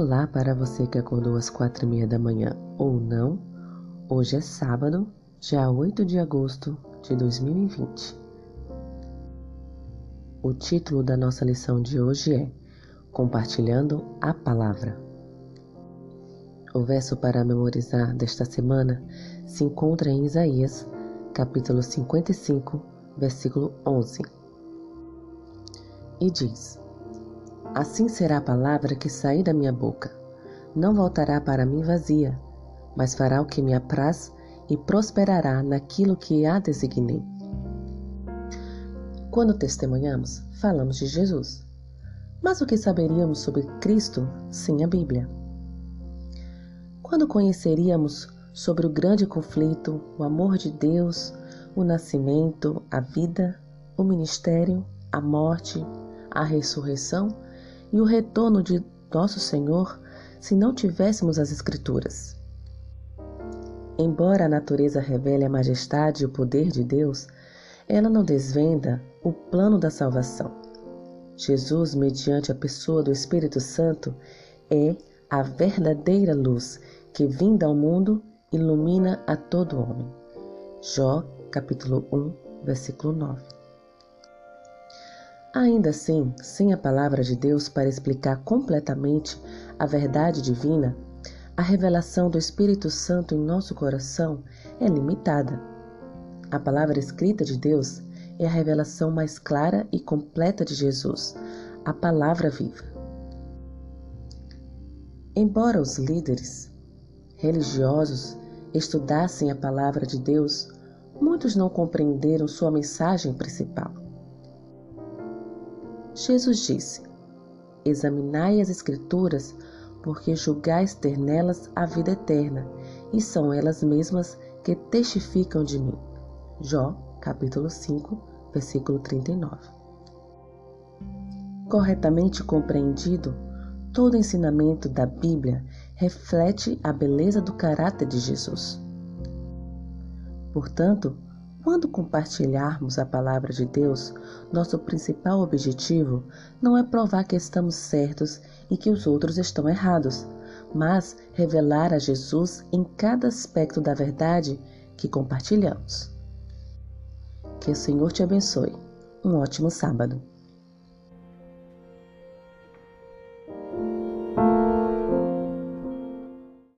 Olá para você que acordou às quatro e meia da manhã ou não. Hoje é sábado, dia 8 de agosto de 2020. O título da nossa lição de hoje é Compartilhando a Palavra. O verso para memorizar desta semana se encontra em Isaías, capítulo 55, versículo 11. E diz: Assim será a palavra que sair da minha boca. Não voltará para mim vazia, mas fará o que me apraz e prosperará naquilo que a designei. Quando testemunhamos, falamos de Jesus. Mas o que saberíamos sobre Cristo sem a Bíblia? Quando conheceríamos sobre o grande conflito, o amor de Deus, o nascimento, a vida, o ministério, a morte, a ressurreição e o retorno de nosso Senhor se não tivéssemos as Escrituras. Embora a natureza revele a majestade e o poder de Deus, ela não desvenda o plano da salvação. Jesus, mediante a pessoa do Espírito Santo, é a verdadeira luz que, vinda ao mundo, ilumina a todo homem. Jó, capítulo 1, versículo 9. Ainda assim, sem a palavra de Deus para explicar completamente a verdade divina, a revelação do Espírito Santo em nosso coração é limitada. A palavra escrita de Deus é a revelação mais clara e completa de Jesus, a palavra viva. Embora os líderes religiosos estudassem a palavra de Deus, muitos não compreenderam sua mensagem principal. Jesus disse: Examinai as Escrituras, porque julgais ter nelas a vida eterna, e são elas mesmas que testificam de mim. Jó, capítulo 5, versículo 39. Corretamente compreendido, todo ensinamento da Bíblia reflete a beleza do caráter de Jesus. Portanto, quando compartilharmos a palavra de Deus, nosso principal objetivo não é provar que estamos certos e que os outros estão errados, mas revelar a Jesus em cada aspecto da verdade que compartilhamos. Que o Senhor te abençoe. Um ótimo sábado.